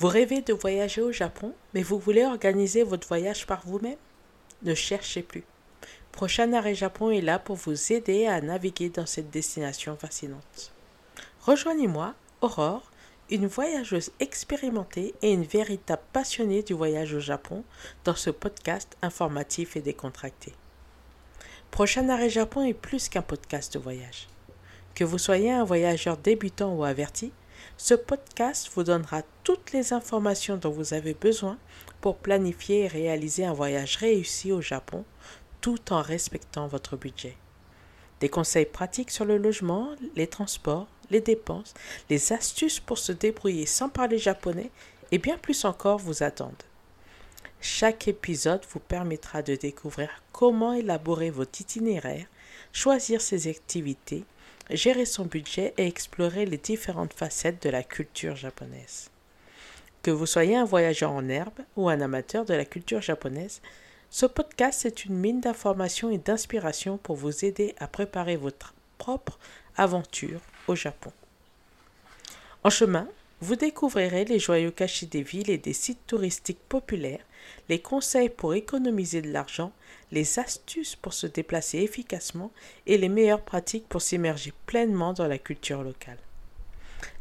Vous rêvez de voyager au Japon, mais vous voulez organiser votre voyage par vous-même? Ne cherchez plus. Prochain Arrêt Japon est là pour vous aider à naviguer dans cette destination fascinante. Rejoignez-moi, Aurore, une voyageuse expérimentée et une véritable passionnée du voyage au Japon dans ce podcast informatif et décontracté. Prochain Arrêt Japon est plus qu'un podcast de voyage. Que vous soyez un voyageur débutant ou averti, ce podcast vous donnera toutes les informations dont vous avez besoin pour planifier et réaliser un voyage réussi au Japon tout en respectant votre budget. Des conseils pratiques sur le logement, les transports, les dépenses, les astuces pour se débrouiller sans parler japonais et bien plus encore vous attendent. Chaque épisode vous permettra de découvrir comment élaborer votre itinéraire, choisir ses activités, gérer son budget et explorer les différentes facettes de la culture japonaise. Que vous soyez un voyageur en herbe ou un amateur de la culture japonaise, ce podcast est une mine d'informations et d'inspiration pour vous aider à préparer votre propre aventure au Japon. En chemin, vous découvrirez les joyaux cachés des villes et des sites touristiques populaires, les conseils pour économiser de l'argent, les astuces pour se déplacer efficacement et les meilleures pratiques pour s'immerger pleinement dans la culture locale.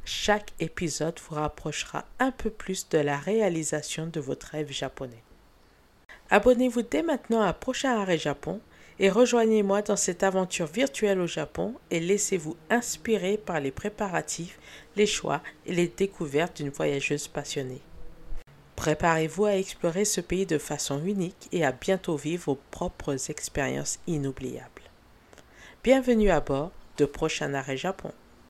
Chaque épisode vous rapprochera un peu plus de la réalisation de votre rêve japonais. Abonnez-vous dès maintenant à Prochain Arrêt Japon et rejoignez-moi dans cette aventure virtuelle au Japon et laissez-vous inspirer par les préparatifs, les choix et les découvertes d'une voyageuse passionnée. Préparez-vous à explorer ce pays de façon unique et à bientôt vivre vos propres expériences inoubliables. Bienvenue à bord de Prochain Arrêt Japon.